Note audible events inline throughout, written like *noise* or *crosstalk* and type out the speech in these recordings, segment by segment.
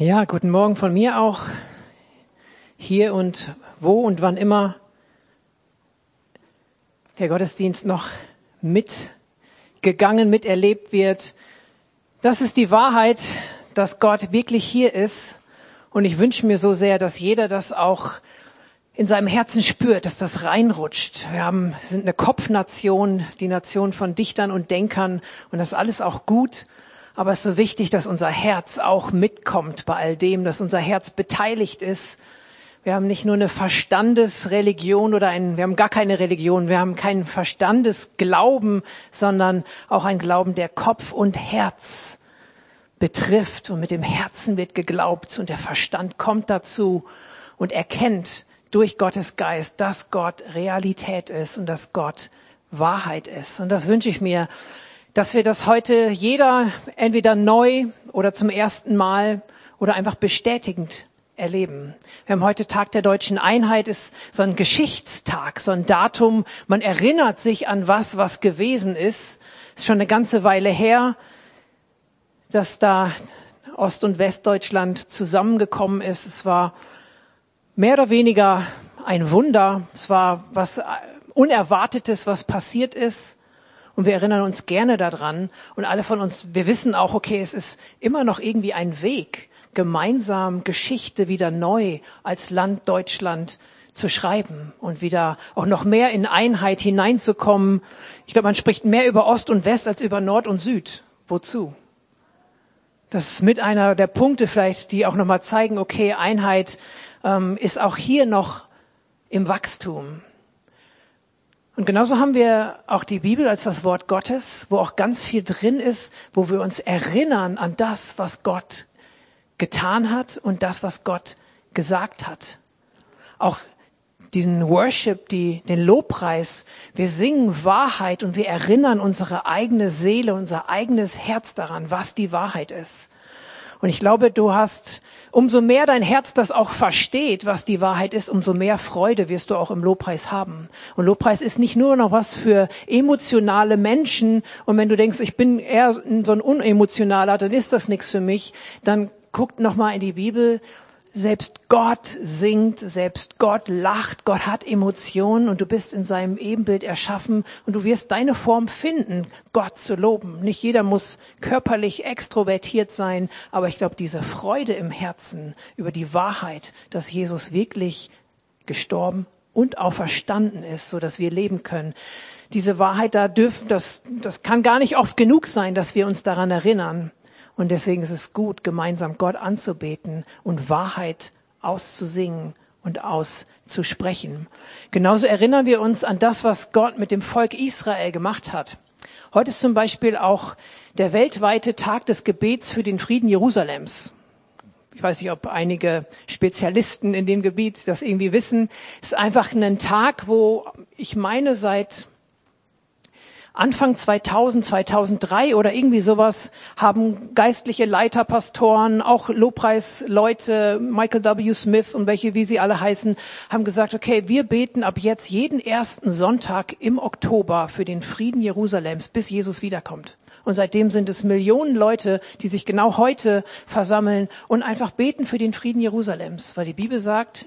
Ja, guten Morgen von mir auch. Hier und wo und wann immer der Gottesdienst noch mitgegangen, miterlebt wird. Das ist die Wahrheit, dass Gott wirklich hier ist. Und ich wünsche mir so sehr, dass jeder das auch in seinem Herzen spürt, dass das reinrutscht. Wir haben, sind eine Kopfnation, die Nation von Dichtern und Denkern. Und das ist alles auch gut. Aber es ist so wichtig, dass unser Herz auch mitkommt bei all dem, dass unser Herz beteiligt ist. Wir haben nicht nur eine Verstandesreligion oder ein, wir haben gar keine Religion, wir haben keinen Verstandesglauben, sondern auch ein Glauben, der Kopf und Herz betrifft. Und mit dem Herzen wird geglaubt und der Verstand kommt dazu und erkennt durch Gottes Geist, dass Gott Realität ist und dass Gott Wahrheit ist. Und das wünsche ich mir dass wir das heute jeder entweder neu oder zum ersten Mal oder einfach bestätigend erleben. Wir haben heute Tag der deutschen Einheit, ist so ein Geschichtstag, so ein Datum. Man erinnert sich an was, was gewesen ist. Ist schon eine ganze Weile her, dass da Ost- und Westdeutschland zusammengekommen ist. Es war mehr oder weniger ein Wunder. Es war was Unerwartetes, was passiert ist. Und wir erinnern uns gerne daran. Und alle von uns, wir wissen auch, okay, es ist immer noch irgendwie ein Weg, gemeinsam Geschichte wieder neu als Land Deutschland zu schreiben und wieder auch noch mehr in Einheit hineinzukommen. Ich glaube, man spricht mehr über Ost und West als über Nord und Süd. Wozu? Das ist mit einer der Punkte vielleicht, die auch nochmal zeigen, okay, Einheit ähm, ist auch hier noch im Wachstum. Und genauso haben wir auch die Bibel als das Wort Gottes, wo auch ganz viel drin ist, wo wir uns erinnern an das, was Gott getan hat und das, was Gott gesagt hat. Auch diesen Worship, die, den Lobpreis. Wir singen Wahrheit und wir erinnern unsere eigene Seele, unser eigenes Herz daran, was die Wahrheit ist. Und ich glaube, du hast Umso mehr dein Herz das auch versteht, was die Wahrheit ist, umso mehr Freude wirst du auch im Lobpreis haben. Und Lobpreis ist nicht nur noch was für emotionale Menschen. Und wenn du denkst, ich bin eher so ein unemotionaler, dann ist das nichts für mich. Dann guckt noch mal in die Bibel selbst Gott singt, selbst Gott lacht, Gott hat Emotionen und du bist in seinem Ebenbild erschaffen und du wirst deine Form finden, Gott zu loben. Nicht jeder muss körperlich extrovertiert sein, aber ich glaube, diese Freude im Herzen über die Wahrheit, dass Jesus wirklich gestorben und auch verstanden ist, so dass wir leben können. Diese Wahrheit da dürfen, das, das kann gar nicht oft genug sein, dass wir uns daran erinnern. Und deswegen ist es gut, gemeinsam Gott anzubeten und Wahrheit auszusingen und auszusprechen. Genauso erinnern wir uns an das, was Gott mit dem Volk Israel gemacht hat. Heute ist zum Beispiel auch der weltweite Tag des Gebets für den Frieden Jerusalems. Ich weiß nicht, ob einige Spezialisten in dem Gebiet das irgendwie wissen. Es ist einfach ein Tag, wo ich meine, seit Anfang 2000, 2003 oder irgendwie sowas haben geistliche Leiter, Pastoren, auch Lobpreisleute, Michael W. Smith und welche, wie sie alle heißen, haben gesagt, okay, wir beten ab jetzt jeden ersten Sonntag im Oktober für den Frieden Jerusalems, bis Jesus wiederkommt. Und seitdem sind es Millionen Leute, die sich genau heute versammeln und einfach beten für den Frieden Jerusalems, weil die Bibel sagt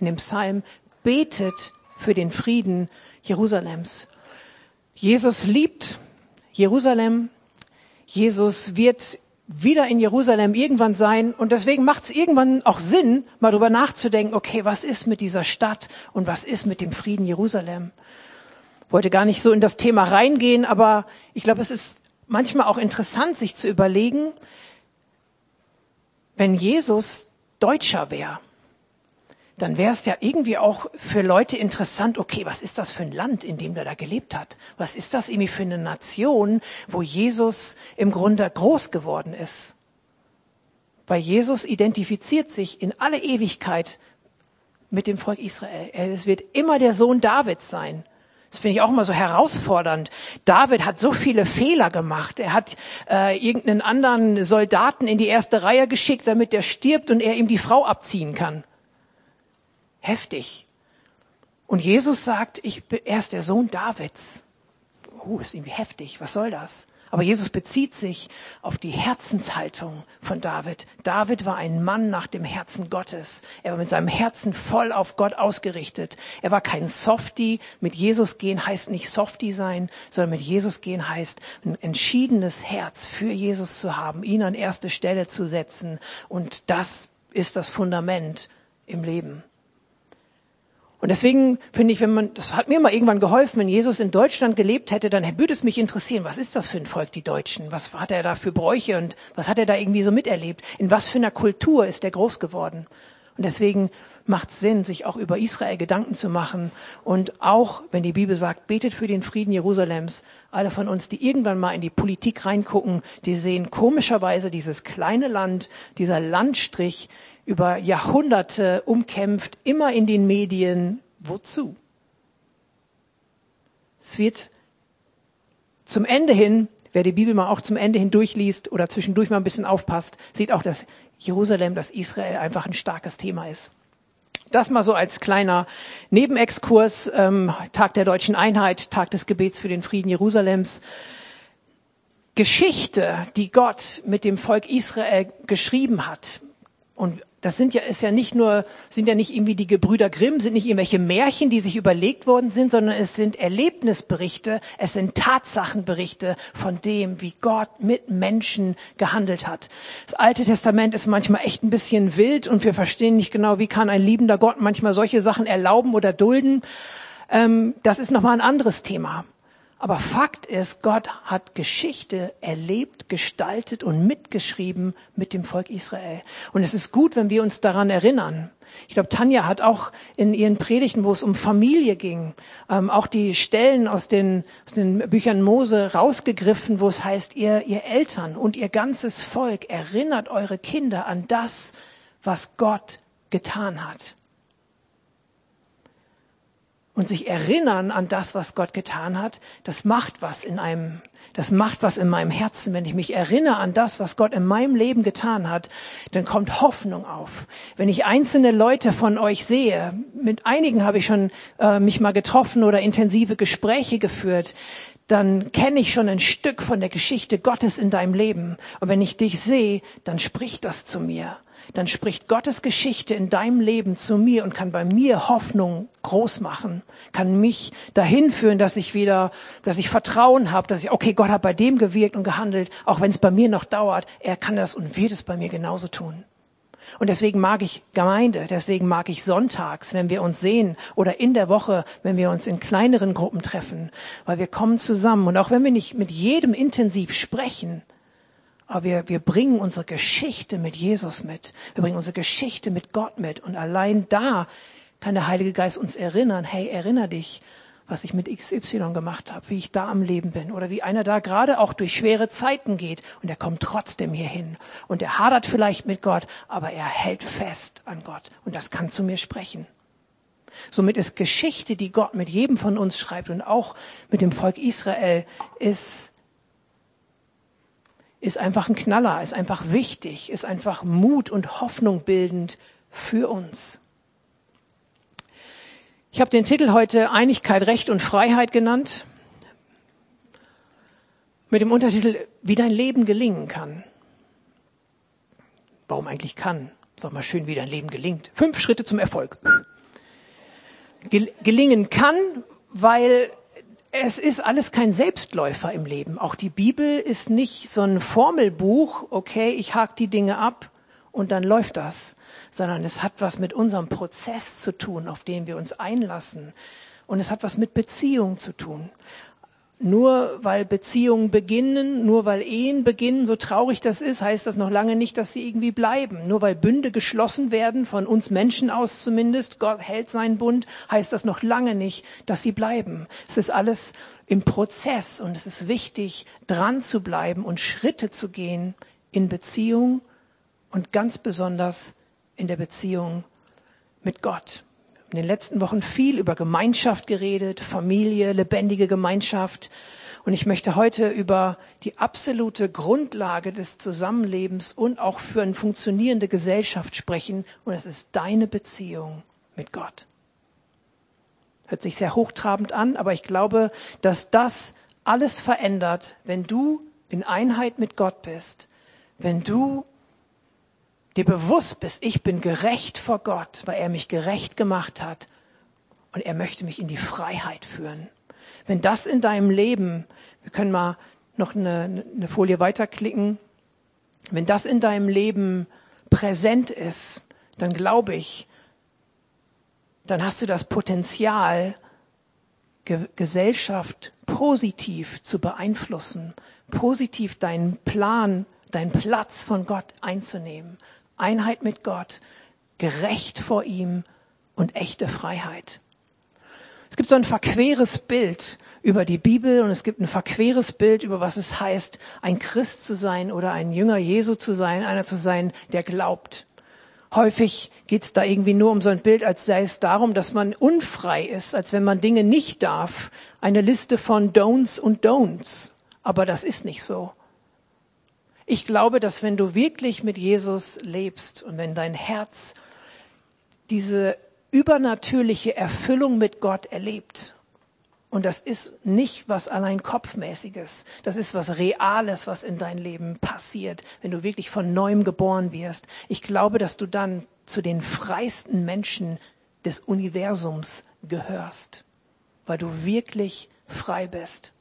in dem Psalm, betet für den Frieden Jerusalems. Jesus liebt Jerusalem. Jesus wird wieder in Jerusalem irgendwann sein. Und deswegen macht es irgendwann auch Sinn, mal darüber nachzudenken, okay, was ist mit dieser Stadt und was ist mit dem Frieden Jerusalem? Wollte gar nicht so in das Thema reingehen, aber ich glaube, es ist manchmal auch interessant, sich zu überlegen, wenn Jesus Deutscher wäre, dann wäre es ja irgendwie auch für Leute interessant, okay, was ist das für ein Land, in dem der da gelebt hat? Was ist das irgendwie für eine Nation, wo Jesus im Grunde groß geworden ist? Weil Jesus identifiziert sich in alle Ewigkeit mit dem Volk Israel. Es wird immer der Sohn Davids sein. Das finde ich auch immer so herausfordernd. David hat so viele Fehler gemacht. Er hat äh, irgendeinen anderen Soldaten in die erste Reihe geschickt, damit der stirbt und er ihm die Frau abziehen kann heftig. Und Jesus sagt, ich, er ist der Sohn Davids. Uh, ist irgendwie heftig. Was soll das? Aber Jesus bezieht sich auf die Herzenshaltung von David. David war ein Mann nach dem Herzen Gottes. Er war mit seinem Herzen voll auf Gott ausgerichtet. Er war kein Softie. Mit Jesus gehen heißt nicht Softie sein, sondern mit Jesus gehen heißt ein entschiedenes Herz für Jesus zu haben, ihn an erste Stelle zu setzen. Und das ist das Fundament im Leben. Und deswegen finde ich, wenn man, das hat mir mal irgendwann geholfen, wenn Jesus in Deutschland gelebt hätte, dann würde es mich interessieren, was ist das für ein Volk, die Deutschen? Was hat er da für Bräuche und was hat er da irgendwie so miterlebt? In was für einer Kultur ist er groß geworden? Und deswegen macht es Sinn, sich auch über Israel Gedanken zu machen. Und auch, wenn die Bibel sagt, betet für den Frieden Jerusalems, alle von uns, die irgendwann mal in die Politik reingucken, die sehen komischerweise dieses kleine Land, dieser Landstrich, über Jahrhunderte umkämpft, immer in den Medien. Wozu? Es wird zum Ende hin, wer die Bibel mal auch zum Ende hin durchliest oder zwischendurch mal ein bisschen aufpasst, sieht auch, dass Jerusalem, dass Israel einfach ein starkes Thema ist. Das mal so als kleiner Nebenexkurs, ähm, Tag der deutschen Einheit, Tag des Gebets für den Frieden Jerusalems. Geschichte, die Gott mit dem Volk Israel geschrieben hat und das sind ja, ist ja nicht nur, sind ja nicht irgendwie die Gebrüder Grimm, sind nicht irgendwelche Märchen, die sich überlegt worden sind, sondern es sind Erlebnisberichte, es sind Tatsachenberichte von dem, wie Gott mit Menschen gehandelt hat. Das Alte Testament ist manchmal echt ein bisschen wild und wir verstehen nicht genau, wie kann ein liebender Gott manchmal solche Sachen erlauben oder dulden. Ähm, das ist nochmal ein anderes Thema. Aber Fakt ist, Gott hat Geschichte erlebt, gestaltet und mitgeschrieben mit dem Volk Israel. Und es ist gut, wenn wir uns daran erinnern. Ich glaube, Tanja hat auch in ihren Predigten, wo es um Familie ging, ähm, auch die Stellen aus den, aus den Büchern Mose rausgegriffen, wo es heißt, ihr, ihr Eltern und ihr ganzes Volk erinnert eure Kinder an das, was Gott getan hat und sich erinnern an das, was Gott getan hat, das macht was in einem, das macht was in meinem Herzen. Wenn ich mich erinnere an das, was Gott in meinem Leben getan hat, dann kommt Hoffnung auf. Wenn ich einzelne Leute von euch sehe, mit einigen habe ich schon äh, mich mal getroffen oder intensive Gespräche geführt, dann kenne ich schon ein Stück von der Geschichte Gottes in deinem Leben. Und wenn ich dich sehe, dann spricht das zu mir dann spricht Gottes Geschichte in deinem Leben zu mir und kann bei mir Hoffnung groß machen, kann mich dahin führen, dass ich wieder, dass ich Vertrauen habe, dass ich, okay, Gott hat bei dem gewirkt und gehandelt, auch wenn es bei mir noch dauert, er kann das und wird es bei mir genauso tun. Und deswegen mag ich Gemeinde, deswegen mag ich sonntags, wenn wir uns sehen oder in der Woche, wenn wir uns in kleineren Gruppen treffen, weil wir kommen zusammen und auch wenn wir nicht mit jedem intensiv sprechen, aber wir, wir bringen unsere Geschichte mit Jesus mit. Wir bringen unsere Geschichte mit Gott mit. Und allein da kann der Heilige Geist uns erinnern, hey, erinner dich, was ich mit XY gemacht habe, wie ich da am Leben bin oder wie einer da gerade auch durch schwere Zeiten geht und er kommt trotzdem hierhin und er hadert vielleicht mit Gott, aber er hält fest an Gott und das kann zu mir sprechen. Somit ist Geschichte, die Gott mit jedem von uns schreibt und auch mit dem Volk Israel, ist ist einfach ein Knaller, ist einfach wichtig, ist einfach Mut und Hoffnung bildend für uns. Ich habe den Titel heute Einigkeit, Recht und Freiheit genannt, mit dem Untertitel, wie dein Leben gelingen kann. Warum eigentlich kann? Sag mal schön, wie dein Leben gelingt. Fünf Schritte zum Erfolg. Gelingen kann, weil es ist alles kein Selbstläufer im Leben. Auch die Bibel ist nicht so ein Formelbuch, okay, ich hake die Dinge ab und dann läuft das, sondern es hat was mit unserem Prozess zu tun, auf den wir uns einlassen. Und es hat was mit Beziehung zu tun. Nur weil Beziehungen beginnen, nur weil Ehen beginnen, so traurig das ist, heißt das noch lange nicht, dass sie irgendwie bleiben. Nur weil Bünde geschlossen werden, von uns Menschen aus zumindest, Gott hält seinen Bund, heißt das noch lange nicht, dass sie bleiben. Es ist alles im Prozess und es ist wichtig, dran zu bleiben und Schritte zu gehen in Beziehung und ganz besonders in der Beziehung mit Gott in den letzten Wochen viel über Gemeinschaft geredet, Familie, lebendige Gemeinschaft. Und ich möchte heute über die absolute Grundlage des Zusammenlebens und auch für eine funktionierende Gesellschaft sprechen. Und es ist deine Beziehung mit Gott. Hört sich sehr hochtrabend an, aber ich glaube, dass das alles verändert, wenn du in Einheit mit Gott bist, wenn du dir bewusst bist, ich bin gerecht vor Gott, weil er mich gerecht gemacht hat und er möchte mich in die Freiheit führen. Wenn das in deinem Leben, wir können mal noch eine, eine Folie weiterklicken, wenn das in deinem Leben präsent ist, dann glaube ich, dann hast du das Potenzial, Ge Gesellschaft positiv zu beeinflussen, positiv deinen Plan, deinen Platz von Gott einzunehmen. Einheit mit Gott, gerecht vor ihm und echte Freiheit. Es gibt so ein verqueres Bild über die Bibel und es gibt ein verqueres Bild über was es heißt, ein Christ zu sein oder ein Jünger Jesu zu sein, einer zu sein, der glaubt. Häufig geht es da irgendwie nur um so ein Bild, als sei es darum, dass man unfrei ist, als wenn man Dinge nicht darf. Eine Liste von Don'ts und Don'ts. Aber das ist nicht so. Ich glaube, dass wenn du wirklich mit Jesus lebst und wenn dein Herz diese übernatürliche Erfüllung mit Gott erlebt, und das ist nicht was allein Kopfmäßiges. Das ist was Reales, was in dein Leben passiert, wenn du wirklich von neuem geboren wirst. Ich glaube, dass du dann zu den freisten Menschen des Universums gehörst, weil du wirklich frei bist.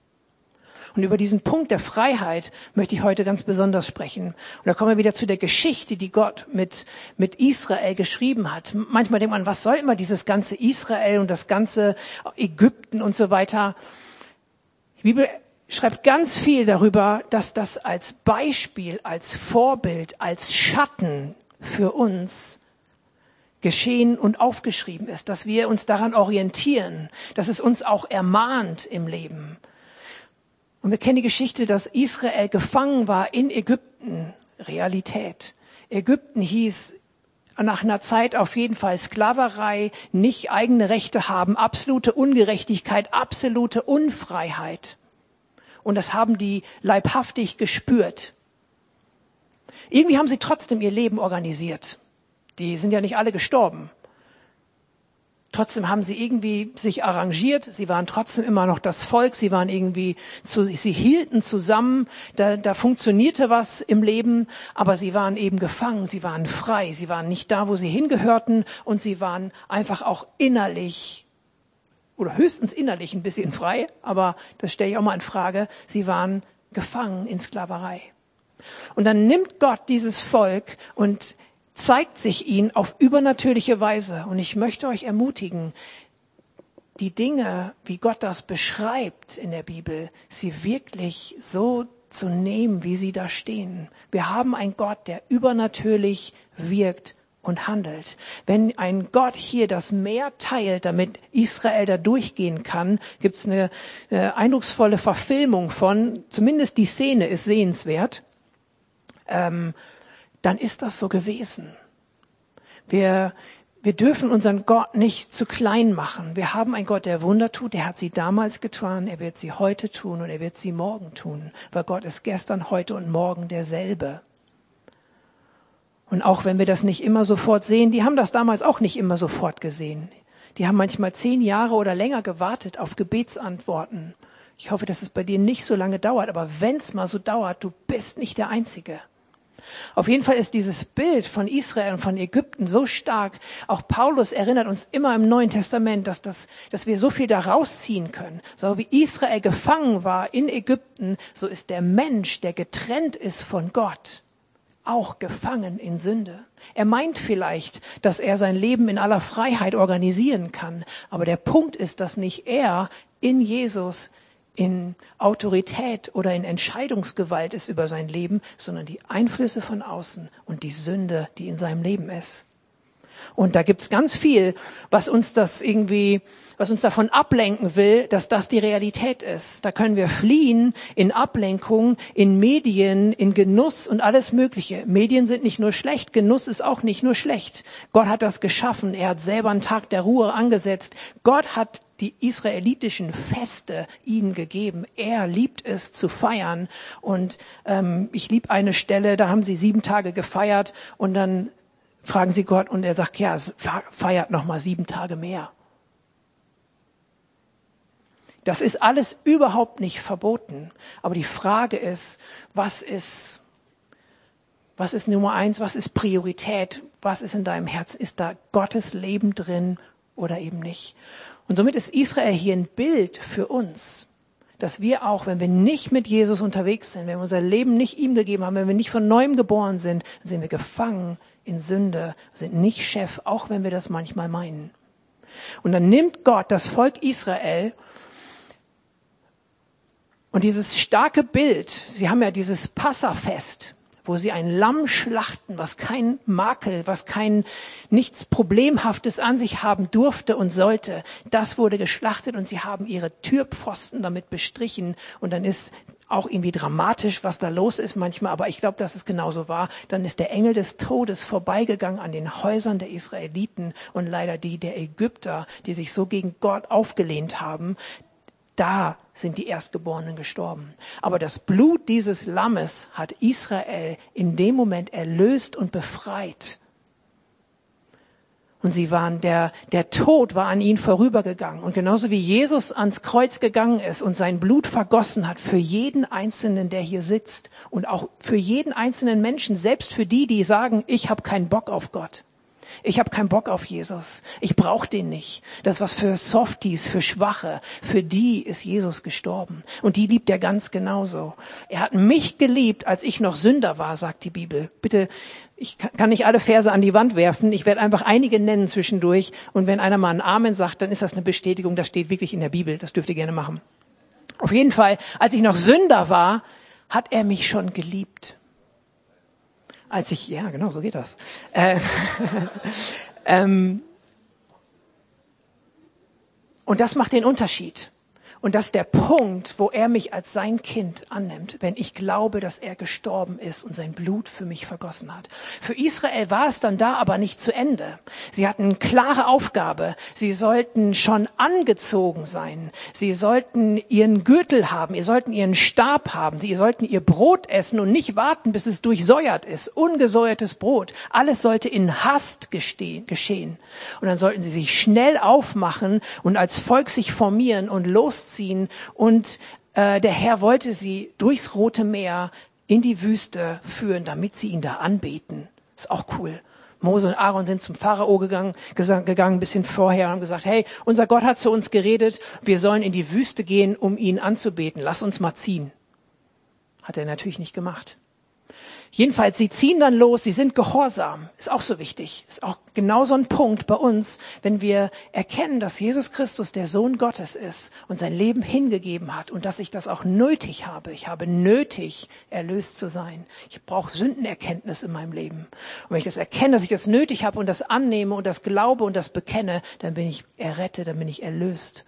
Und über diesen Punkt der Freiheit möchte ich heute ganz besonders sprechen. Und da kommen wir wieder zu der Geschichte, die Gott mit, mit Israel geschrieben hat. Manchmal denkt man, was soll immer dieses ganze Israel und das ganze Ägypten und so weiter. Die Bibel schreibt ganz viel darüber, dass das als Beispiel, als Vorbild, als Schatten für uns geschehen und aufgeschrieben ist, dass wir uns daran orientieren, dass es uns auch ermahnt im Leben. Und wir kennen die Geschichte, dass Israel gefangen war in Ägypten. Realität. Ägypten hieß nach einer Zeit auf jeden Fall Sklaverei, nicht eigene Rechte haben, absolute Ungerechtigkeit, absolute Unfreiheit. Und das haben die leibhaftig gespürt. Irgendwie haben sie trotzdem ihr Leben organisiert. Die sind ja nicht alle gestorben. Trotzdem haben sie irgendwie sich arrangiert. Sie waren trotzdem immer noch das Volk. Sie waren irgendwie zu, sie hielten zusammen. Da, da funktionierte was im Leben, aber sie waren eben gefangen. Sie waren frei. Sie waren nicht da, wo sie hingehörten und sie waren einfach auch innerlich oder höchstens innerlich ein bisschen frei. Aber das stelle ich auch mal in Frage. Sie waren gefangen in Sklaverei. Und dann nimmt Gott dieses Volk und zeigt sich ihnen auf übernatürliche Weise. Und ich möchte euch ermutigen, die Dinge, wie Gott das beschreibt in der Bibel, sie wirklich so zu nehmen, wie sie da stehen. Wir haben einen Gott, der übernatürlich wirkt und handelt. Wenn ein Gott hier das Meer teilt, damit Israel da durchgehen kann, gibt es eine, eine, eindrucksvolle Verfilmung von, zumindest die Szene ist sehenswert. Ähm, dann ist das so gewesen. Wir, wir dürfen unseren Gott nicht zu klein machen. Wir haben einen Gott, der Wunder tut. Der hat sie damals getan. Er wird sie heute tun und er wird sie morgen tun. Weil Gott ist gestern, heute und morgen derselbe. Und auch wenn wir das nicht immer sofort sehen, die haben das damals auch nicht immer sofort gesehen. Die haben manchmal zehn Jahre oder länger gewartet auf Gebetsantworten. Ich hoffe, dass es bei dir nicht so lange dauert, aber wenn es mal so dauert, du bist nicht der Einzige. Auf jeden Fall ist dieses Bild von Israel und von Ägypten so stark. Auch Paulus erinnert uns immer im Neuen Testament, dass, das, dass wir so viel daraus ziehen können. So wie Israel gefangen war in Ägypten, so ist der Mensch, der getrennt ist von Gott, auch gefangen in Sünde. Er meint vielleicht, dass er sein Leben in aller Freiheit organisieren kann. Aber der Punkt ist, dass nicht er in Jesus in Autorität oder in Entscheidungsgewalt ist über sein Leben, sondern die Einflüsse von außen und die Sünde, die in seinem Leben ist. Und da gibt's ganz viel, was uns das irgendwie, was uns davon ablenken will, dass das die Realität ist. Da können wir fliehen in Ablenkung, in Medien, in Genuss und alles Mögliche. Medien sind nicht nur schlecht, Genuss ist auch nicht nur schlecht. Gott hat das geschaffen. Er hat selber einen Tag der Ruhe angesetzt. Gott hat die israelitischen Feste ihnen gegeben. Er liebt es zu feiern. Und ähm, ich liebe eine Stelle, da haben sie sieben Tage gefeiert und dann fragen sie Gott und er sagt, ja, feiert noch mal sieben Tage mehr. Das ist alles überhaupt nicht verboten. Aber die Frage ist, was ist, was ist Nummer eins? Was ist Priorität? Was ist in deinem Herzen? Ist da Gottes Leben drin oder eben nicht? Und somit ist Israel hier ein Bild für uns, dass wir auch, wenn wir nicht mit Jesus unterwegs sind, wenn wir unser Leben nicht ihm gegeben haben, wenn wir nicht von neuem geboren sind, dann sind wir gefangen in Sünde, sind nicht Chef, auch wenn wir das manchmal meinen. Und dann nimmt Gott das Volk Israel und dieses starke Bild, sie haben ja dieses Passafest, wo sie ein Lamm schlachten, was kein Makel, was kein nichts Problemhaftes an sich haben durfte und sollte. Das wurde geschlachtet und sie haben ihre Türpfosten damit bestrichen und dann ist auch irgendwie dramatisch, was da los ist manchmal, aber ich glaube, dass es genauso war. Dann ist der Engel des Todes vorbeigegangen an den Häusern der Israeliten und leider die der Ägypter, die sich so gegen Gott aufgelehnt haben. Da sind die Erstgeborenen gestorben. Aber das Blut dieses Lammes hat Israel in dem Moment erlöst und befreit. Und sie waren, der, der Tod war an ihnen vorübergegangen. Und genauso wie Jesus ans Kreuz gegangen ist und sein Blut vergossen hat für jeden Einzelnen, der hier sitzt und auch für jeden einzelnen Menschen, selbst für die, die sagen, ich habe keinen Bock auf Gott. Ich habe keinen Bock auf Jesus. Ich brauche den nicht. Das was für Softies, für Schwache. Für die ist Jesus gestorben. Und die liebt er ganz genauso. Er hat mich geliebt, als ich noch Sünder war, sagt die Bibel. Bitte ich kann nicht alle Verse an die Wand werfen. Ich werde einfach einige nennen zwischendurch. Und wenn einer mal einen Amen sagt, dann ist das eine Bestätigung. Das steht wirklich in der Bibel. Das dürft ihr gerne machen. Auf jeden Fall, als ich noch Sünder war, hat er mich schon geliebt. Als ich, ja, genau, so geht das. Äh, *laughs* ähm, und das macht den Unterschied. Und das der Punkt, wo er mich als sein Kind annimmt, wenn ich glaube, dass er gestorben ist und sein Blut für mich vergossen hat. Für Israel war es dann da aber nicht zu Ende. Sie hatten eine klare Aufgabe. Sie sollten schon angezogen sein. Sie sollten ihren Gürtel haben. Sie sollten ihren Stab haben. Sie sollten ihr Brot essen und nicht warten, bis es durchsäuert ist. Ungesäuertes Brot. Alles sollte in Hast geschehen. Und dann sollten sie sich schnell aufmachen und als Volk sich formieren und losziehen losziehen und äh, der Herr wollte sie durchs Rote Meer in die Wüste führen, damit sie ihn da anbeten. Ist auch cool. Mose und Aaron sind zum Pharao gegangen, gegangen ein bisschen vorher und haben gesagt, hey, unser Gott hat zu uns geredet, wir sollen in die Wüste gehen, um ihn anzubeten. Lass uns mal ziehen. Hat er natürlich nicht gemacht. Jedenfalls, sie ziehen dann los, sie sind gehorsam. Ist auch so wichtig. Ist auch genau so ein Punkt bei uns, wenn wir erkennen, dass Jesus Christus der Sohn Gottes ist und sein Leben hingegeben hat und dass ich das auch nötig habe. Ich habe nötig, erlöst zu sein. Ich brauche Sündenerkenntnis in meinem Leben. Und wenn ich das erkenne, dass ich das nötig habe und das annehme und das glaube und das bekenne, dann bin ich errettet, dann bin ich erlöst.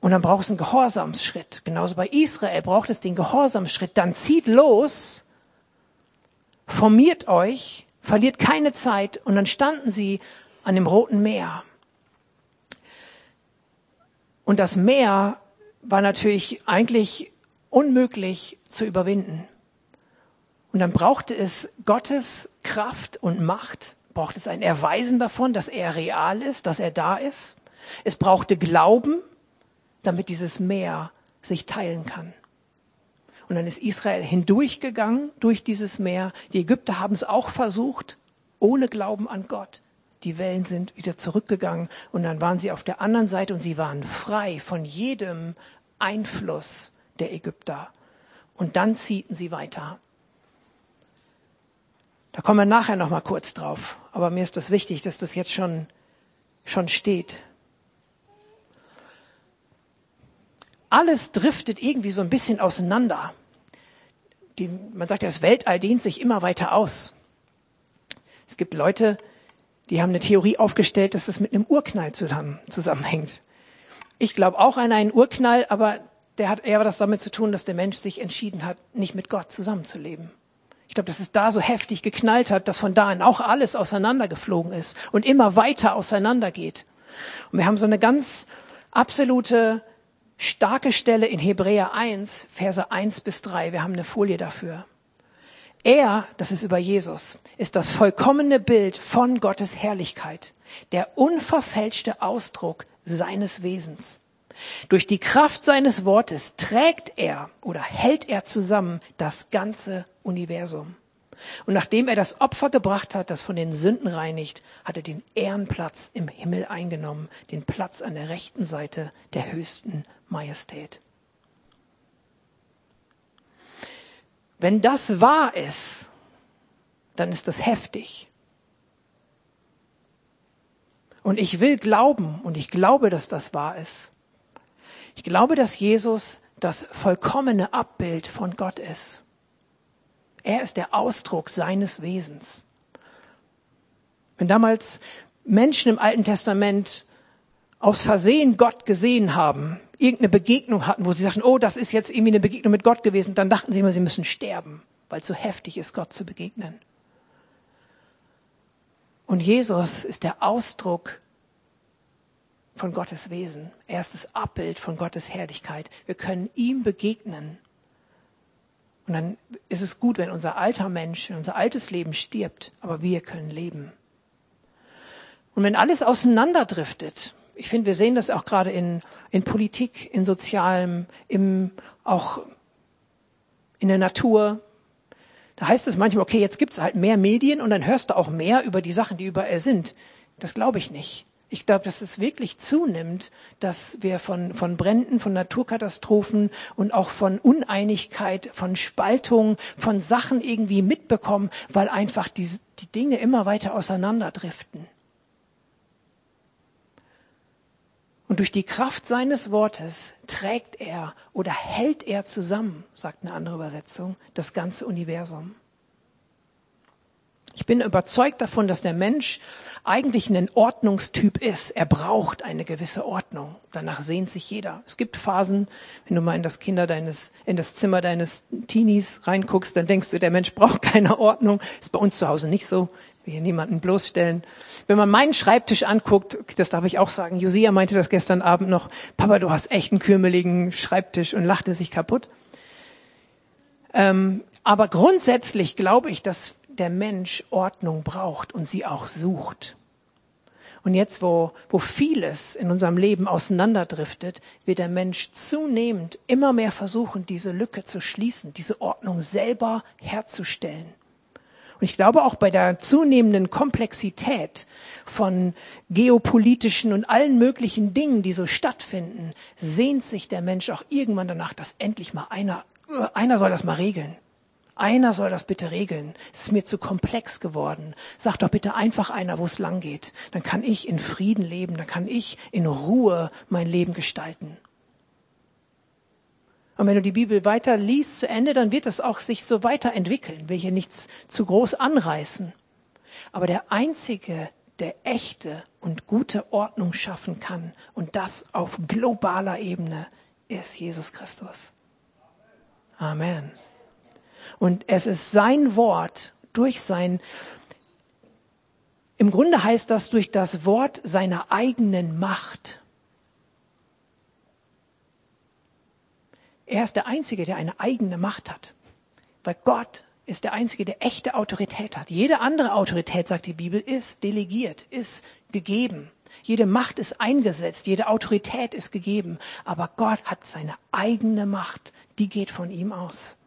Und dann braucht es einen Gehorsamsschritt. Genauso bei Israel braucht es den Gehorsamsschritt. Dann zieht los, formiert euch, verliert keine Zeit und dann standen sie an dem Roten Meer. Und das Meer war natürlich eigentlich unmöglich zu überwinden. Und dann brauchte es Gottes Kraft und Macht, brauchte es ein Erweisen davon, dass er real ist, dass er da ist. Es brauchte Glauben, damit dieses Meer sich teilen kann. Und dann ist Israel hindurchgegangen durch dieses Meer. Die Ägypter haben es auch versucht, ohne Glauben an Gott. Die Wellen sind wieder zurückgegangen und dann waren sie auf der anderen Seite und sie waren frei von jedem Einfluss der Ägypter. Und dann ziehten sie weiter. Da kommen wir nachher noch mal kurz drauf. Aber mir ist das wichtig, dass das jetzt schon, schon steht. Alles driftet irgendwie so ein bisschen auseinander. Die, man sagt, das Weltall dehnt sich immer weiter aus. Es gibt Leute, die haben eine Theorie aufgestellt, dass das mit einem Urknall zusammen, zusammenhängt. Ich glaube auch an einen Urknall, aber der hat eher was damit zu tun, dass der Mensch sich entschieden hat, nicht mit Gott zusammenzuleben. Ich glaube, dass es da so heftig geknallt hat, dass von da an auch alles auseinandergeflogen ist und immer weiter auseinandergeht. Und wir haben so eine ganz absolute starke Stelle in Hebräer 1, Verse 1 bis 3. Wir haben eine Folie dafür. Er, das ist über Jesus, ist das vollkommene Bild von Gottes Herrlichkeit, der unverfälschte Ausdruck seines Wesens. Durch die Kraft seines Wortes trägt er oder hält er zusammen das ganze Universum. Und nachdem er das Opfer gebracht hat, das von den Sünden reinigt, hat er den Ehrenplatz im Himmel eingenommen, den Platz an der rechten Seite der höchsten Majestät. Wenn das wahr ist, dann ist das heftig. Und ich will glauben, und ich glaube, dass das wahr ist. Ich glaube, dass Jesus das vollkommene Abbild von Gott ist. Er ist der Ausdruck seines Wesens. Wenn damals Menschen im Alten Testament aus Versehen Gott gesehen haben, irgendeine Begegnung hatten, wo sie sagten, oh, das ist jetzt irgendwie eine Begegnung mit Gott gewesen, dann dachten sie immer, sie müssen sterben, weil es so heftig ist, Gott zu begegnen. Und Jesus ist der Ausdruck von Gottes Wesen. Er ist das Abbild von Gottes Herrlichkeit. Wir können ihm begegnen. Und dann ist es gut, wenn unser alter Mensch, unser altes Leben stirbt, aber wir können leben. Und wenn alles auseinanderdriftet, ich finde, wir sehen das auch gerade in, in Politik, in Sozialem, im, auch in der Natur. Da heißt es manchmal, okay, jetzt gibt's halt mehr Medien und dann hörst du auch mehr über die Sachen, die überall sind. Das glaube ich nicht. Ich glaube, dass es wirklich zunimmt, dass wir von, von Bränden, von Naturkatastrophen und auch von Uneinigkeit, von Spaltung, von Sachen irgendwie mitbekommen, weil einfach die, die Dinge immer weiter auseinanderdriften. Und durch die Kraft seines Wortes trägt er oder hält er zusammen, sagt eine andere Übersetzung, das ganze Universum. Ich bin überzeugt davon, dass der Mensch eigentlich ein Ordnungstyp ist. Er braucht eine gewisse Ordnung. Danach sehnt sich jeder. Es gibt Phasen, wenn du mal in das Kinder deines, in das Zimmer deines Teenies reinguckst, dann denkst du, der Mensch *laughs* braucht keine Ordnung. Ist bei uns zu Hause nicht so will hier niemanden bloßstellen. Wenn man meinen Schreibtisch anguckt, das darf ich auch sagen, Josia meinte das gestern Abend noch, Papa, du hast echt einen kürmeligen Schreibtisch und lachte sich kaputt. Ähm, aber grundsätzlich glaube ich, dass der Mensch Ordnung braucht und sie auch sucht. Und jetzt, wo, wo vieles in unserem Leben auseinanderdriftet, wird der Mensch zunehmend immer mehr versuchen, diese Lücke zu schließen, diese Ordnung selber herzustellen. Und ich glaube auch bei der zunehmenden Komplexität von geopolitischen und allen möglichen Dingen, die so stattfinden, sehnt sich der Mensch auch irgendwann danach, dass endlich mal einer, einer soll das mal regeln. Einer soll das bitte regeln. Es ist mir zu komplex geworden. Sag doch bitte einfach einer, wo es lang geht. Dann kann ich in Frieden leben, dann kann ich in Ruhe mein Leben gestalten. Und wenn du die Bibel weiter liest zu Ende, dann wird es auch sich so weiterentwickeln. Will hier nichts zu groß anreißen. Aber der einzige, der echte und gute Ordnung schaffen kann und das auf globaler Ebene ist Jesus Christus. Amen. Und es ist sein Wort durch sein, im Grunde heißt das durch das Wort seiner eigenen Macht. Er ist der Einzige, der eine eigene Macht hat. Weil Gott ist der Einzige, der echte Autorität hat. Jede andere Autorität, sagt die Bibel, ist delegiert, ist gegeben. Jede Macht ist eingesetzt, jede Autorität ist gegeben. Aber Gott hat seine eigene Macht, die geht von ihm aus.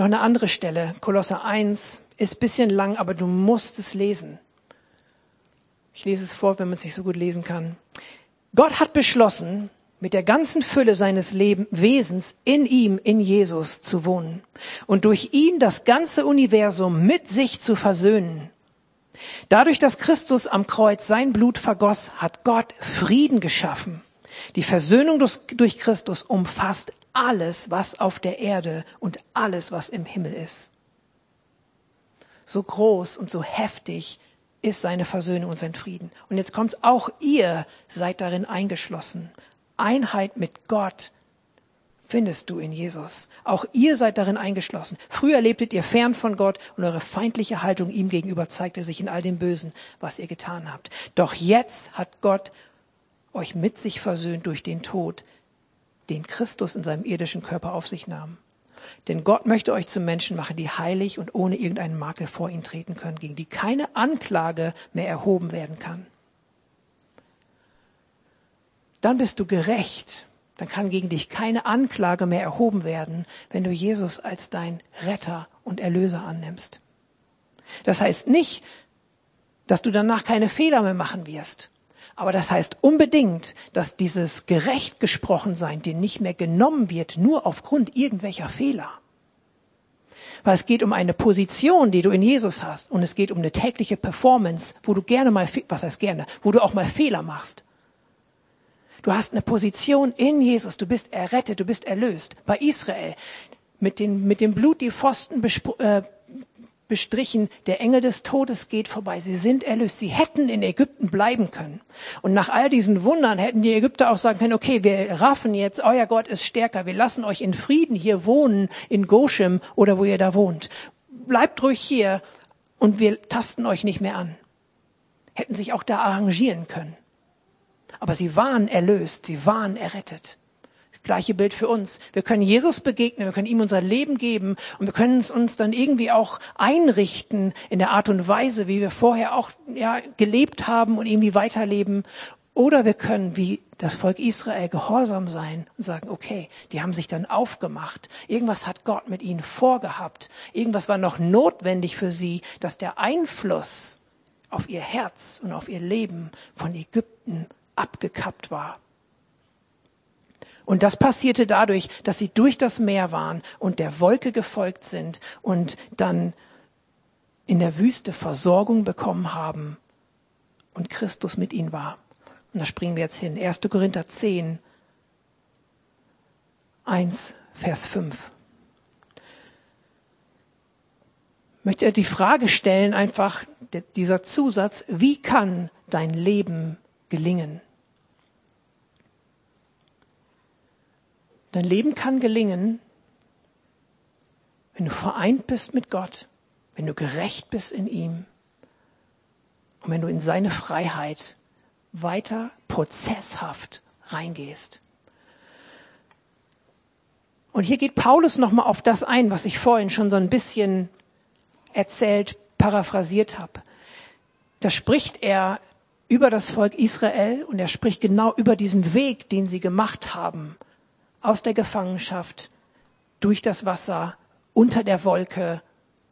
Noch eine andere Stelle, Kolosser 1, ist bisschen lang, aber du musst es lesen. Ich lese es vor, wenn man es nicht so gut lesen kann. Gott hat beschlossen, mit der ganzen Fülle seines Leben, Wesens in ihm, in Jesus zu wohnen und durch ihn das ganze Universum mit sich zu versöhnen. Dadurch, dass Christus am Kreuz sein Blut vergoss, hat Gott Frieden geschaffen. Die Versöhnung durch, durch Christus umfasst alles, was auf der Erde und alles, was im Himmel ist. So groß und so heftig ist seine Versöhnung und sein Frieden. Und jetzt kommt's, auch ihr seid darin eingeschlossen. Einheit mit Gott findest du in Jesus. Auch ihr seid darin eingeschlossen. Früher lebtet ihr fern von Gott und eure feindliche Haltung ihm gegenüber zeigte sich in all dem Bösen, was ihr getan habt. Doch jetzt hat Gott euch mit sich versöhnt durch den Tod, den Christus in seinem irdischen Körper auf sich nahm. Denn Gott möchte euch zu Menschen machen, die heilig und ohne irgendeinen Makel vor ihn treten können, gegen die keine Anklage mehr erhoben werden kann. Dann bist du gerecht. Dann kann gegen dich keine Anklage mehr erhoben werden, wenn du Jesus als dein Retter und Erlöser annimmst. Das heißt nicht, dass du danach keine Fehler mehr machen wirst aber das heißt unbedingt, dass dieses gerecht gesprochen sein dir nicht mehr genommen wird, nur aufgrund irgendwelcher Fehler. Weil es geht um eine Position, die du in Jesus hast. Und es geht um eine tägliche Performance, wo du gerne mal, was heißt gerne, wo du auch mal Fehler machst. Du hast eine Position in Jesus. Du bist errettet, du bist erlöst. Bei Israel, mit, den, mit dem Blut die Pfosten äh, bestrichen, der Engel des Todes geht vorbei. Sie sind erlöst. Sie hätten in Ägypten bleiben können. Und nach all diesen Wundern hätten die Ägypter auch sagen können, okay, wir raffen jetzt, euer Gott ist stärker. Wir lassen euch in Frieden hier wohnen, in Goshem oder wo ihr da wohnt. Bleibt ruhig hier und wir tasten euch nicht mehr an. Hätten sich auch da arrangieren können. Aber sie waren erlöst, sie waren errettet. Gleiche Bild für uns. Wir können Jesus begegnen, wir können ihm unser Leben geben und wir können es uns dann irgendwie auch einrichten in der Art und Weise, wie wir vorher auch ja, gelebt haben und irgendwie weiterleben. Oder wir können wie das Volk Israel gehorsam sein und sagen, okay, die haben sich dann aufgemacht. Irgendwas hat Gott mit ihnen vorgehabt. Irgendwas war noch notwendig für sie, dass der Einfluss auf ihr Herz und auf ihr Leben von Ägypten abgekappt war. Und das passierte dadurch, dass sie durch das Meer waren und der Wolke gefolgt sind und dann in der Wüste Versorgung bekommen haben und Christus mit ihnen war. Und da springen wir jetzt hin. 1. Korinther 10, 1, Vers 5. Ich möchte die Frage stellen, einfach dieser Zusatz, wie kann dein Leben gelingen? Dein Leben kann gelingen, wenn du vereint bist mit Gott, wenn du gerecht bist in ihm und wenn du in seine Freiheit weiter prozesshaft reingehst. Und hier geht Paulus nochmal auf das ein, was ich vorhin schon so ein bisschen erzählt, paraphrasiert habe. Da spricht er über das Volk Israel und er spricht genau über diesen Weg, den sie gemacht haben aus der Gefangenschaft durch das Wasser unter der Wolke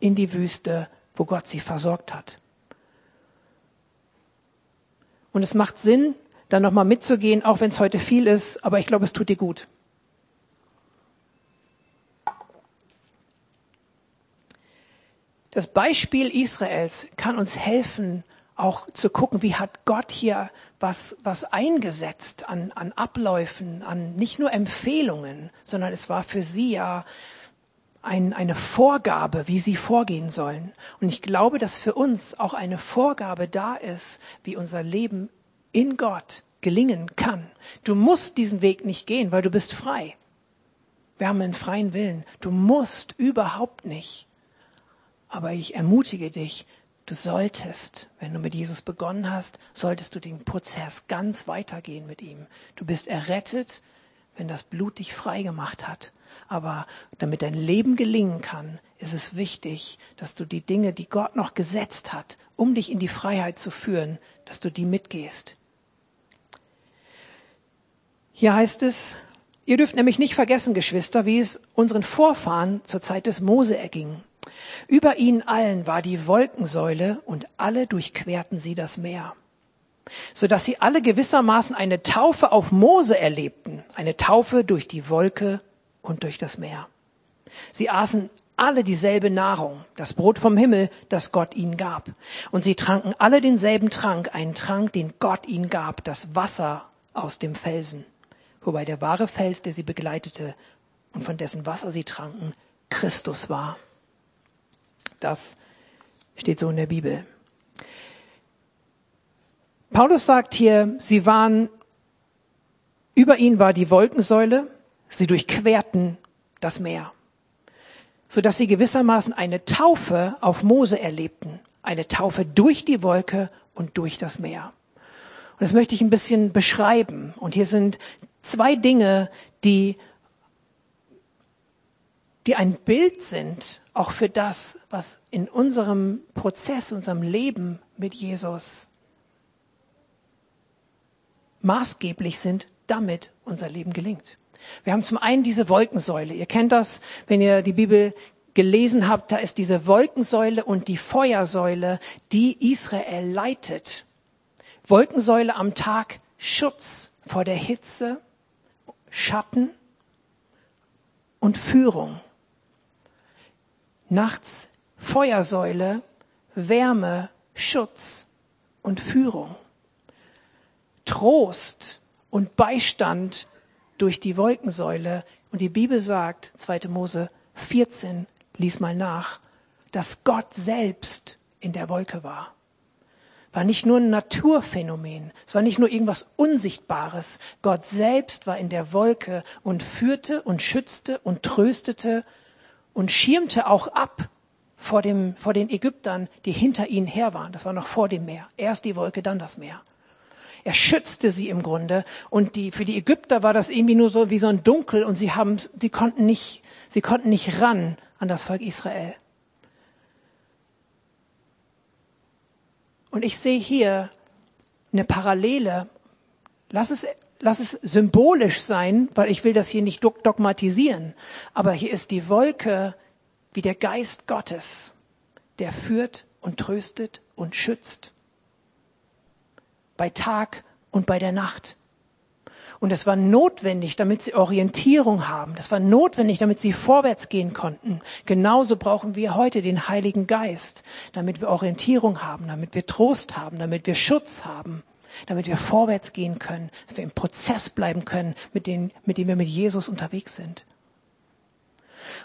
in die Wüste, wo Gott sie versorgt hat. Und es macht Sinn, da nochmal mitzugehen, auch wenn es heute viel ist, aber ich glaube, es tut dir gut. Das Beispiel Israels kann uns helfen, auch zu gucken, wie hat Gott hier was, was eingesetzt an, an Abläufen, an nicht nur Empfehlungen, sondern es war für sie ja ein, eine Vorgabe, wie sie vorgehen sollen. Und ich glaube, dass für uns auch eine Vorgabe da ist, wie unser Leben in Gott gelingen kann. Du musst diesen Weg nicht gehen, weil du bist frei. Wir haben einen freien Willen. Du musst überhaupt nicht. Aber ich ermutige dich, Du solltest, wenn du mit Jesus begonnen hast, solltest du den Prozess ganz weitergehen mit ihm. Du bist errettet, wenn das Blut dich frei gemacht hat. Aber damit dein Leben gelingen kann, ist es wichtig, dass du die Dinge, die Gott noch gesetzt hat, um dich in die Freiheit zu führen, dass du die mitgehst. Hier heißt es, ihr dürft nämlich nicht vergessen, Geschwister, wie es unseren Vorfahren zur Zeit des Mose erging. Über ihnen allen war die Wolkensäule und alle durchquerten sie das Meer, so dass sie alle gewissermaßen eine Taufe auf Mose erlebten, eine Taufe durch die Wolke und durch das Meer. Sie aßen alle dieselbe Nahrung, das Brot vom Himmel, das Gott ihnen gab. Und sie tranken alle denselben Trank, einen Trank, den Gott ihnen gab, das Wasser aus dem Felsen. Wobei der wahre Fels, der sie begleitete und von dessen Wasser sie tranken, Christus war. Das steht so in der Bibel. Paulus sagt hier, sie waren, über ihnen war die Wolkensäule, sie durchquerten das Meer, so dass sie gewissermaßen eine Taufe auf Mose erlebten, eine Taufe durch die Wolke und durch das Meer. Und das möchte ich ein bisschen beschreiben. Und hier sind zwei Dinge, die die ein Bild sind, auch für das, was in unserem Prozess, unserem Leben mit Jesus maßgeblich sind, damit unser Leben gelingt. Wir haben zum einen diese Wolkensäule. Ihr kennt das, wenn ihr die Bibel gelesen habt, da ist diese Wolkensäule und die Feuersäule, die Israel leitet. Wolkensäule am Tag, Schutz vor der Hitze, Schatten und Führung. Nachts Feuersäule, Wärme, Schutz und Führung. Trost und Beistand durch die Wolkensäule. Und die Bibel sagt, 2. Mose 14, lies mal nach, dass Gott selbst in der Wolke war. War nicht nur ein Naturphänomen, es war nicht nur irgendwas Unsichtbares. Gott selbst war in der Wolke und führte und schützte und tröstete und schirmte auch ab vor, dem, vor den Ägyptern, die hinter ihnen her waren. Das war noch vor dem Meer. Erst die Wolke, dann das Meer. Er schützte sie im Grunde. Und die, für die Ägypter war das irgendwie nur so wie so ein Dunkel und sie haben, sie konnten nicht, sie konnten nicht ran an das Volk Israel. Und ich sehe hier eine Parallele. Lass es, lass es symbolisch sein, weil ich will das hier nicht dogmatisieren. Aber hier ist die Wolke wie der Geist Gottes, der führt und tröstet und schützt bei Tag und bei der Nacht. Und es war notwendig, damit sie Orientierung haben. Das war notwendig, damit sie vorwärts gehen konnten. Genauso brauchen wir heute den Heiligen Geist, damit wir Orientierung haben, damit wir Trost haben, damit wir Schutz haben, damit wir vorwärts gehen können, dass wir im Prozess bleiben können, mit, denen, mit dem wir mit Jesus unterwegs sind.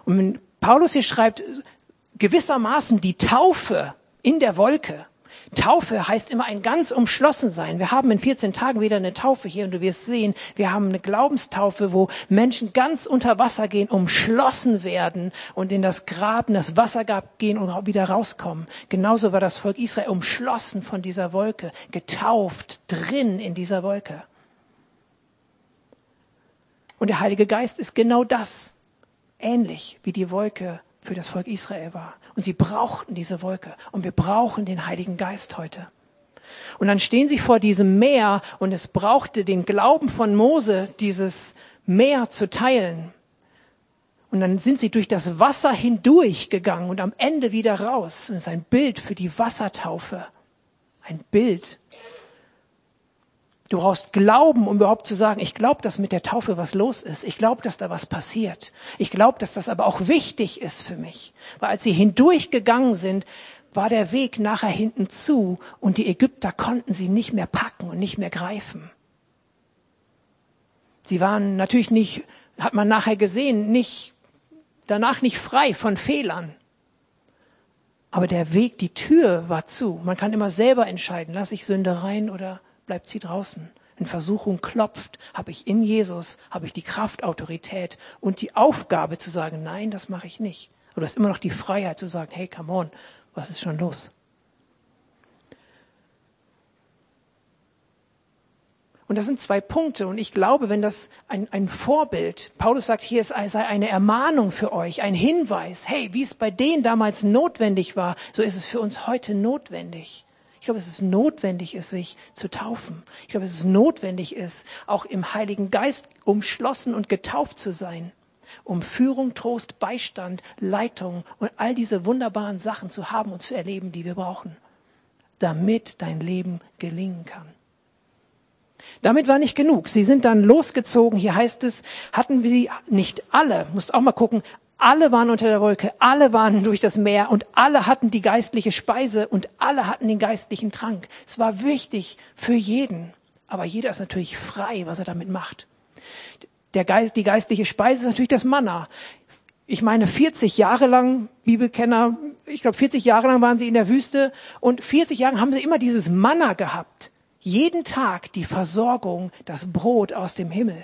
Und wenn Paulus hier schreibt, gewissermaßen die Taufe in der Wolke, Taufe heißt immer ein ganz umschlossen sein. Wir haben in 14 Tagen wieder eine Taufe hier und du wirst sehen, wir haben eine Glaubenstaufe, wo Menschen ganz unter Wasser gehen, umschlossen werden und in das Grab, in das Wassergrab gehen und wieder rauskommen. Genauso war das Volk Israel umschlossen von dieser Wolke, getauft drin in dieser Wolke. Und der Heilige Geist ist genau das, ähnlich wie die Wolke für das Volk Israel war. Und sie brauchten diese Wolke. Und wir brauchen den Heiligen Geist heute. Und dann stehen sie vor diesem Meer und es brauchte den Glauben von Mose, dieses Meer zu teilen. Und dann sind sie durch das Wasser hindurch gegangen und am Ende wieder raus. Und es ist ein Bild für die Wassertaufe. Ein Bild Du brauchst Glauben, um überhaupt zu sagen, ich glaube, dass mit der Taufe was los ist. Ich glaube, dass da was passiert. Ich glaube, dass das aber auch wichtig ist für mich. Weil als sie hindurchgegangen sind, war der Weg nachher hinten zu und die Ägypter konnten sie nicht mehr packen und nicht mehr greifen. Sie waren natürlich nicht, hat man nachher gesehen, nicht, danach nicht frei von Fehlern. Aber der Weg, die Tür war zu. Man kann immer selber entscheiden, lasse ich Sünde rein oder bleibt sie draußen. Wenn Versuchung klopft, habe ich in Jesus, habe ich die Kraft, Autorität und die Aufgabe zu sagen, nein, das mache ich nicht. Du hast immer noch die Freiheit zu sagen, hey, come on, was ist schon los? Und das sind zwei Punkte. Und ich glaube, wenn das ein, ein Vorbild, Paulus sagt hier, es sei eine Ermahnung für euch, ein Hinweis, hey, wie es bei denen damals notwendig war, so ist es für uns heute notwendig. Ich glaube, es ist notwendig ist, sich zu taufen. Ich glaube, es ist notwendig ist, auch im Heiligen Geist umschlossen und getauft zu sein, um Führung, Trost, Beistand, Leitung und all diese wunderbaren Sachen zu haben und zu erleben, die wir brauchen, damit dein Leben gelingen kann. Damit war nicht genug. Sie sind dann losgezogen. Hier heißt es, hatten wir nicht alle, musst auch mal gucken, alle waren unter der Wolke, alle waren durch das Meer und alle hatten die geistliche Speise und alle hatten den geistlichen Trank. Es war wichtig für jeden. Aber jeder ist natürlich frei, was er damit macht. Der Geist, die geistliche Speise ist natürlich das Manna. Ich meine, 40 Jahre lang, Bibelkenner, ich glaube 40 Jahre lang waren sie in der Wüste und 40 Jahre haben sie immer dieses Manna gehabt. Jeden Tag die Versorgung, das Brot aus dem Himmel.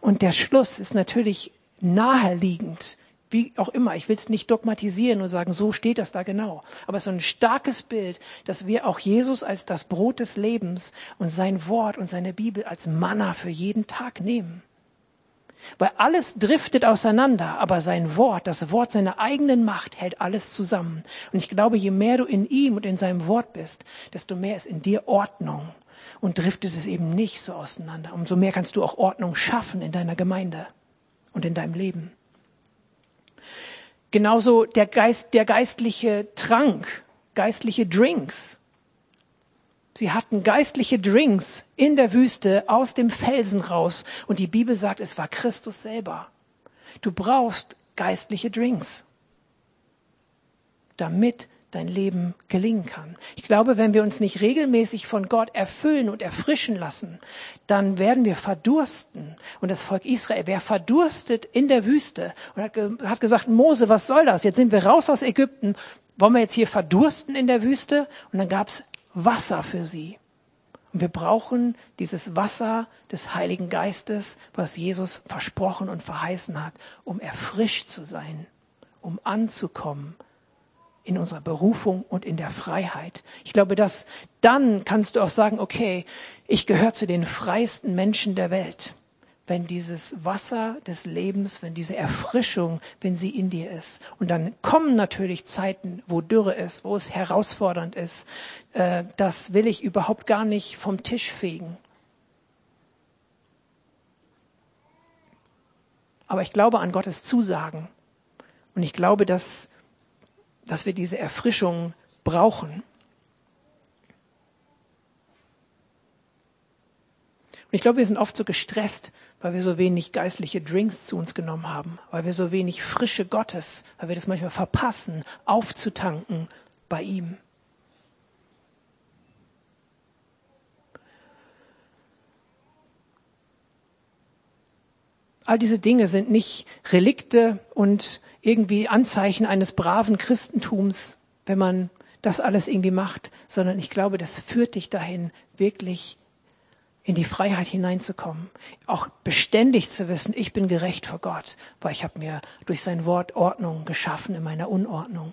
Und der Schluss ist natürlich naheliegend wie auch immer, ich will es nicht dogmatisieren und sagen, so steht das da genau. Aber es ist so ein starkes Bild, dass wir auch Jesus als das Brot des Lebens und sein Wort und seine Bibel als Manna für jeden Tag nehmen. Weil alles driftet auseinander, aber sein Wort, das Wort seiner eigenen Macht hält alles zusammen. Und ich glaube, je mehr du in ihm und in seinem Wort bist, desto mehr ist in dir Ordnung. und driftet es eben nicht so auseinander. Umso mehr kannst du auch Ordnung schaffen in deiner Gemeinde und in deinem Leben. Genauso der Geist, der geistliche Trank, geistliche Drinks. Sie hatten geistliche Drinks in der Wüste aus dem Felsen raus und die Bibel sagt, es war Christus selber. Du brauchst geistliche Drinks, damit dein Leben gelingen kann. Ich glaube, wenn wir uns nicht regelmäßig von Gott erfüllen und erfrischen lassen, dann werden wir verdursten. Und das Volk Israel, wer verdurstet in der Wüste und hat, hat gesagt, Mose, was soll das? Jetzt sind wir raus aus Ägypten. Wollen wir jetzt hier verdursten in der Wüste? Und dann gab's Wasser für sie. Und wir brauchen dieses Wasser des Heiligen Geistes, was Jesus versprochen und verheißen hat, um erfrischt zu sein, um anzukommen in unserer Berufung und in der Freiheit. Ich glaube, dass dann kannst du auch sagen, okay, ich gehöre zu den freiesten Menschen der Welt. Wenn dieses Wasser des Lebens, wenn diese Erfrischung, wenn sie in dir ist. Und dann kommen natürlich Zeiten, wo Dürre ist, wo es herausfordernd ist. Äh, das will ich überhaupt gar nicht vom Tisch fegen. Aber ich glaube an Gottes Zusagen. Und ich glaube, dass dass wir diese Erfrischung brauchen. Und ich glaube, wir sind oft so gestresst, weil wir so wenig geistliche Drinks zu uns genommen haben, weil wir so wenig frische Gottes, weil wir das manchmal verpassen, aufzutanken bei ihm. All diese Dinge sind nicht Relikte und irgendwie Anzeichen eines braven Christentums, wenn man das alles irgendwie macht, sondern ich glaube, das führt dich dahin, wirklich in die Freiheit hineinzukommen. Auch beständig zu wissen, ich bin gerecht vor Gott, weil ich habe mir durch sein Wort Ordnung geschaffen in meiner Unordnung.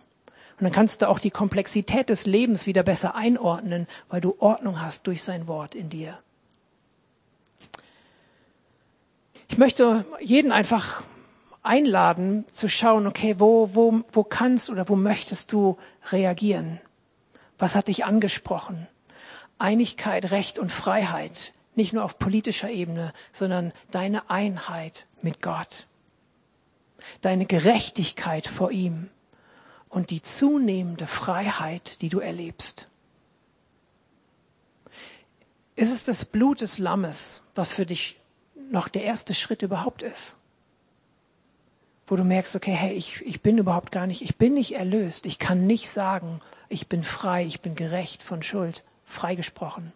Und dann kannst du auch die Komplexität des Lebens wieder besser einordnen, weil du Ordnung hast durch sein Wort in dir. Ich möchte jeden einfach einladen, zu schauen, okay, wo, wo, wo kannst oder wo möchtest du reagieren? Was hat dich angesprochen? Einigkeit, Recht und Freiheit, nicht nur auf politischer Ebene, sondern deine Einheit mit Gott, deine Gerechtigkeit vor ihm und die zunehmende Freiheit, die du erlebst. Ist es das Blut des Lammes, was für dich noch der erste Schritt überhaupt ist? Wo du merkst, okay, hey, ich, ich bin überhaupt gar nicht, ich bin nicht erlöst. Ich kann nicht sagen, ich bin frei, ich bin gerecht von Schuld, freigesprochen.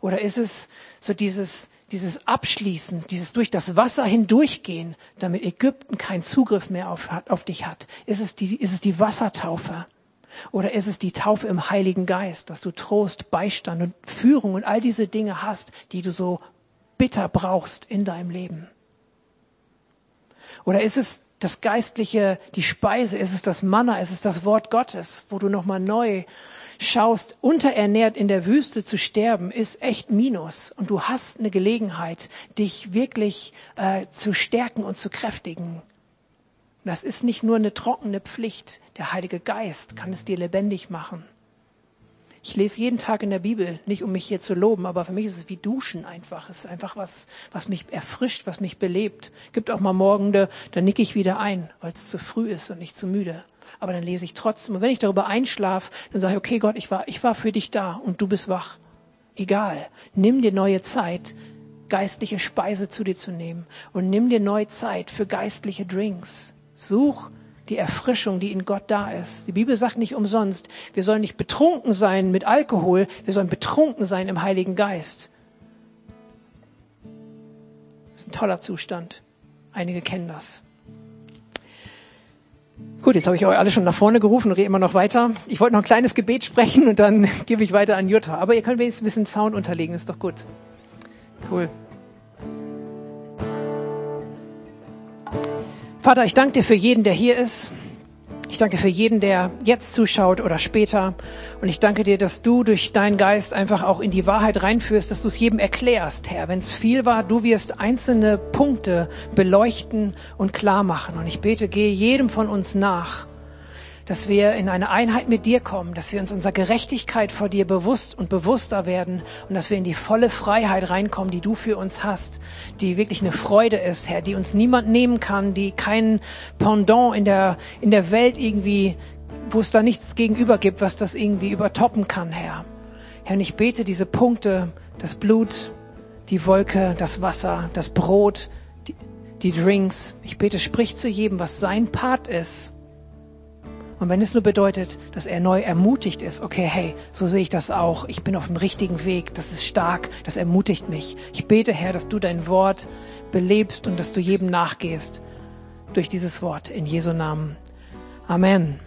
Oder ist es so dieses, dieses Abschließen, dieses durch das Wasser hindurchgehen, damit Ägypten keinen Zugriff mehr auf, auf dich hat? Ist es die, ist es die Wassertaufe? Oder ist es die Taufe im Heiligen Geist, dass du Trost, Beistand und Führung und all diese Dinge hast, die du so bitter brauchst in deinem Leben? Oder ist es das Geistliche, die Speise, ist es das Manna, ist es das Wort Gottes, wo du nochmal neu schaust, unterernährt in der Wüste zu sterben, ist echt Minus. Und du hast eine Gelegenheit, dich wirklich äh, zu stärken und zu kräftigen. Das ist nicht nur eine trockene Pflicht. Der Heilige Geist kann es dir lebendig machen. Ich lese jeden Tag in der Bibel, nicht um mich hier zu loben, aber für mich ist es wie Duschen einfach. Es ist einfach was, was mich erfrischt, was mich belebt. Gibt auch mal Morgende, da nicke ich wieder ein, weil es zu früh ist und nicht zu müde. Aber dann lese ich trotzdem. Und wenn ich darüber einschlafe, dann sage ich, okay Gott, ich war, ich war für dich da und du bist wach. Egal. Nimm dir neue Zeit, geistliche Speise zu dir zu nehmen. Und nimm dir neue Zeit für geistliche Drinks. Such die Erfrischung, die in Gott da ist. Die Bibel sagt nicht umsonst, wir sollen nicht betrunken sein mit Alkohol, wir sollen betrunken sein im Heiligen Geist. Das ist ein toller Zustand. Einige kennen das. Gut, jetzt habe ich euch alle schon nach vorne gerufen und rede immer noch weiter. Ich wollte noch ein kleines Gebet sprechen und dann *laughs* gebe ich weiter an Jutta. Aber ihr könnt wenigstens ein bisschen Sound unterlegen, ist doch gut. Cool. Vater, ich danke dir für jeden, der hier ist. Ich danke dir für jeden, der jetzt zuschaut oder später. Und ich danke dir, dass du durch deinen Geist einfach auch in die Wahrheit reinführst, dass du es jedem erklärst, Herr. Wenn es viel war, du wirst einzelne Punkte beleuchten und klar machen. Und ich bete, gehe jedem von uns nach dass wir in eine Einheit mit dir kommen, dass wir uns unserer Gerechtigkeit vor dir bewusst und bewusster werden und dass wir in die volle Freiheit reinkommen, die du für uns hast, die wirklich eine Freude ist, Herr, die uns niemand nehmen kann, die kein Pendant in der, in der Welt irgendwie, wo es da nichts gegenüber gibt, was das irgendwie übertoppen kann, Herr. Herr, und ich bete diese Punkte, das Blut, die Wolke, das Wasser, das Brot, die, die Drinks. Ich bete, sprich zu jedem, was sein Part ist und wenn es nur bedeutet, dass er neu ermutigt ist, okay, hey, so sehe ich das auch. Ich bin auf dem richtigen Weg. Das ist stark. Das ermutigt mich. Ich bete, Herr, dass du dein Wort belebst und dass du jedem nachgehst durch dieses Wort. In Jesu Namen. Amen.